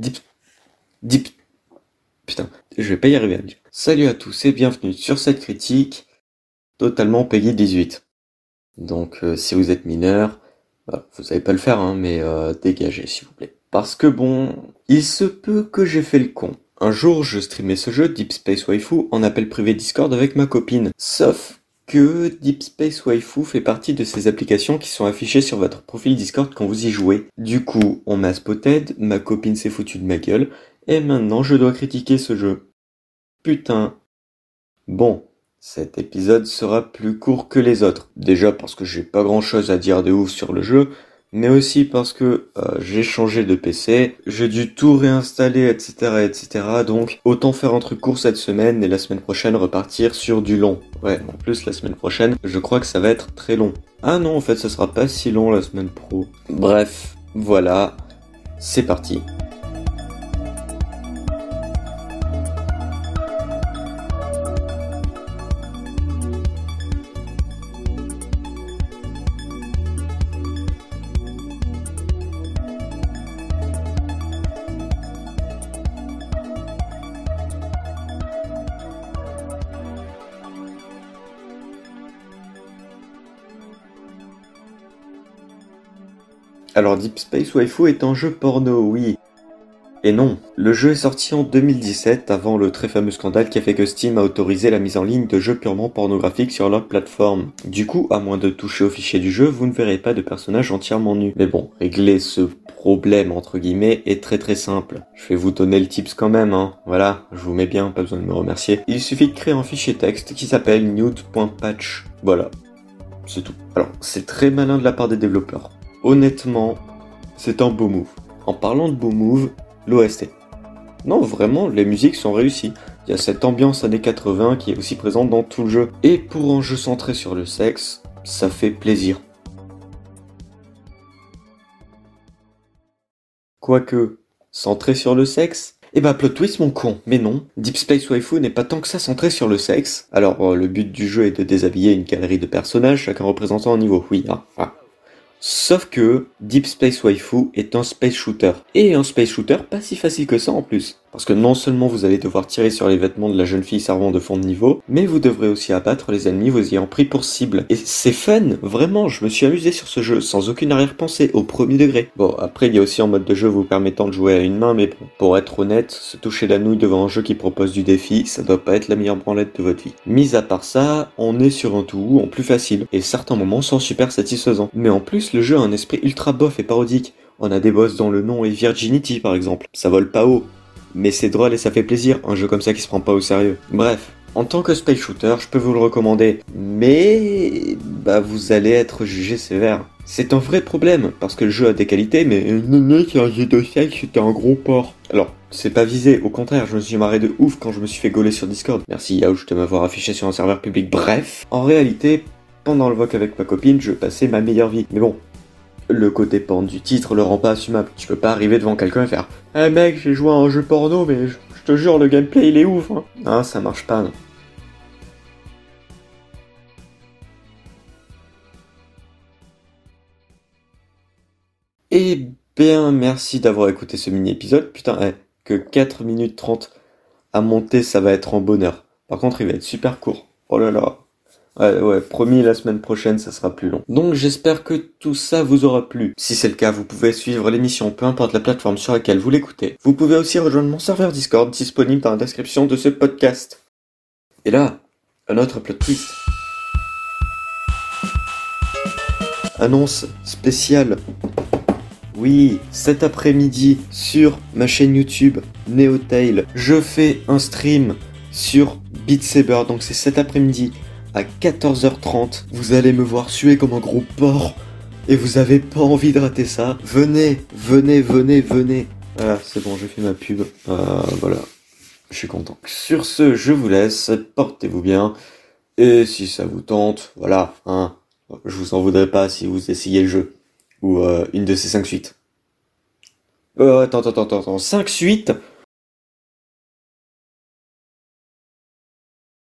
Deep... Deep... Putain, je vais pas y arriver. Salut à tous et bienvenue sur cette critique totalement payée 18. Donc euh, si vous êtes mineur, bah, vous savez pas le faire, hein, mais euh, dégagez s'il vous plaît. Parce que bon, il se peut que j'ai fait le con. Un jour, je streamais ce jeu Deep Space Waifu en appel privé Discord avec ma copine. Sauf que Deep Space Waifu fait partie de ces applications qui sont affichées sur votre profil Discord quand vous y jouez. Du coup, on m'a spotted, ma copine s'est foutue de ma gueule, et maintenant je dois critiquer ce jeu. Putain. Bon, cet épisode sera plus court que les autres. Déjà parce que j'ai pas grand chose à dire de ouf sur le jeu, mais aussi parce que euh, j'ai changé de PC, j'ai dû tout réinstaller, etc., etc. Donc autant faire un truc court cette semaine et la semaine prochaine repartir sur du long. Ouais, en plus la semaine prochaine, je crois que ça va être très long. Ah non, en fait, ça sera pas si long la semaine pro. Bref, voilà, c'est parti. Alors Deep Space Waifu est un jeu porno, oui. Et non, le jeu est sorti en 2017 avant le très fameux scandale qui a fait que Steam a autorisé la mise en ligne de jeux purement pornographiques sur leur plateforme. Du coup, à moins de toucher au fichier du jeu, vous ne verrez pas de personnages entièrement nus. Mais bon, régler ce problème entre guillemets est très très simple. Je vais vous donner le tips quand même, hein. Voilà, je vous mets bien, pas besoin de me remercier. Il suffit de créer un fichier texte qui s'appelle nude.patch. Voilà. C'est tout. Alors, c'est très malin de la part des développeurs. Honnêtement, c'est un beau move. En parlant de beau move, l'OST. Non, vraiment, les musiques sont réussies. Il y a cette ambiance années 80 qui est aussi présente dans tout le jeu. Et pour un jeu centré sur le sexe, ça fait plaisir. Quoique, centré sur le sexe? Eh bah plot twist mon con, mais non, Deep Space Waifu n'est pas tant que ça centré sur le sexe. Alors euh, le but du jeu est de déshabiller une galerie de personnages, chacun représentant un niveau, oui, hein. Sauf que Deep Space Waifu est un space shooter. Et un space shooter pas si facile que ça en plus. Parce que non seulement vous allez devoir tirer sur les vêtements de la jeune fille servant de fond de niveau, mais vous devrez aussi abattre les ennemis vous ayant pris pour cible. Et c'est fun, vraiment, je me suis amusé sur ce jeu, sans aucune arrière-pensée, au premier degré. Bon, après il y a aussi un mode de jeu vous permettant de jouer à une main, mais bon, pour être honnête, se toucher la nouille devant un jeu qui propose du défi, ça doit pas être la meilleure branlette de votre vie. Mis à part ça, on est sur un tout en plus facile, et certains moments sont super satisfaisants. Mais en plus, le jeu a un esprit ultra bof et parodique. On a des boss dont le nom est Virginity par exemple. Ça vole pas haut, mais c'est drôle et ça fait plaisir, un jeu comme ça qui se prend pas au sérieux. Bref, en tant que space shooter, je peux vous le recommander, mais bah vous allez être jugé sévère. C'est un vrai problème, parce que le jeu a des qualités, mais a un jeu de sexe, c'était un gros porc. Alors, c'est pas visé, au contraire, je me suis marré de ouf quand je me suis fait gauler sur Discord. Merci Yaouch de m'avoir affiché sur un serveur public. Bref, en réalité, pendant le voc avec ma copine, je passais ma meilleure vie. Mais bon, le côté porn du titre le rend pas assumable. Tu peux pas arriver devant quelqu'un et faire Eh mec, j'ai joué à un jeu porno, mais je, te jure, le gameplay il est ouf. Hein. Ça marche pas. Non. Eh bien, merci d'avoir écouté ce mini-épisode. Putain, eh, que 4 minutes 30 à monter, ça va être en bonheur. Par contre, il va être super court. Oh là là. Ouais, ouais, promis, la semaine prochaine, ça sera plus long. Donc j'espère que tout ça vous aura plu. Si c'est le cas, vous pouvez suivre l'émission, peu importe la plateforme sur laquelle vous l'écoutez. Vous pouvez aussi rejoindre mon serveur Discord disponible dans la description de ce podcast. Et là, un autre plot twist. Annonce spéciale. Oui, cet après-midi, sur ma chaîne YouTube Neotail, je fais un stream sur Beat Saber, donc c'est cet après-midi à 14h30. Vous allez me voir suer comme un gros porc. Et vous avez pas envie de rater ça. Venez, venez, venez, venez. Voilà, c'est bon, j'ai fait ma pub. Euh, voilà. Je suis content. Sur ce, je vous laisse. Portez-vous bien. Et si ça vous tente, voilà, hein. Je vous en voudrais pas si vous essayez le jeu. Ou euh, une de ces 5 suites. Euh, attends, attends, attends, attends. 5 suites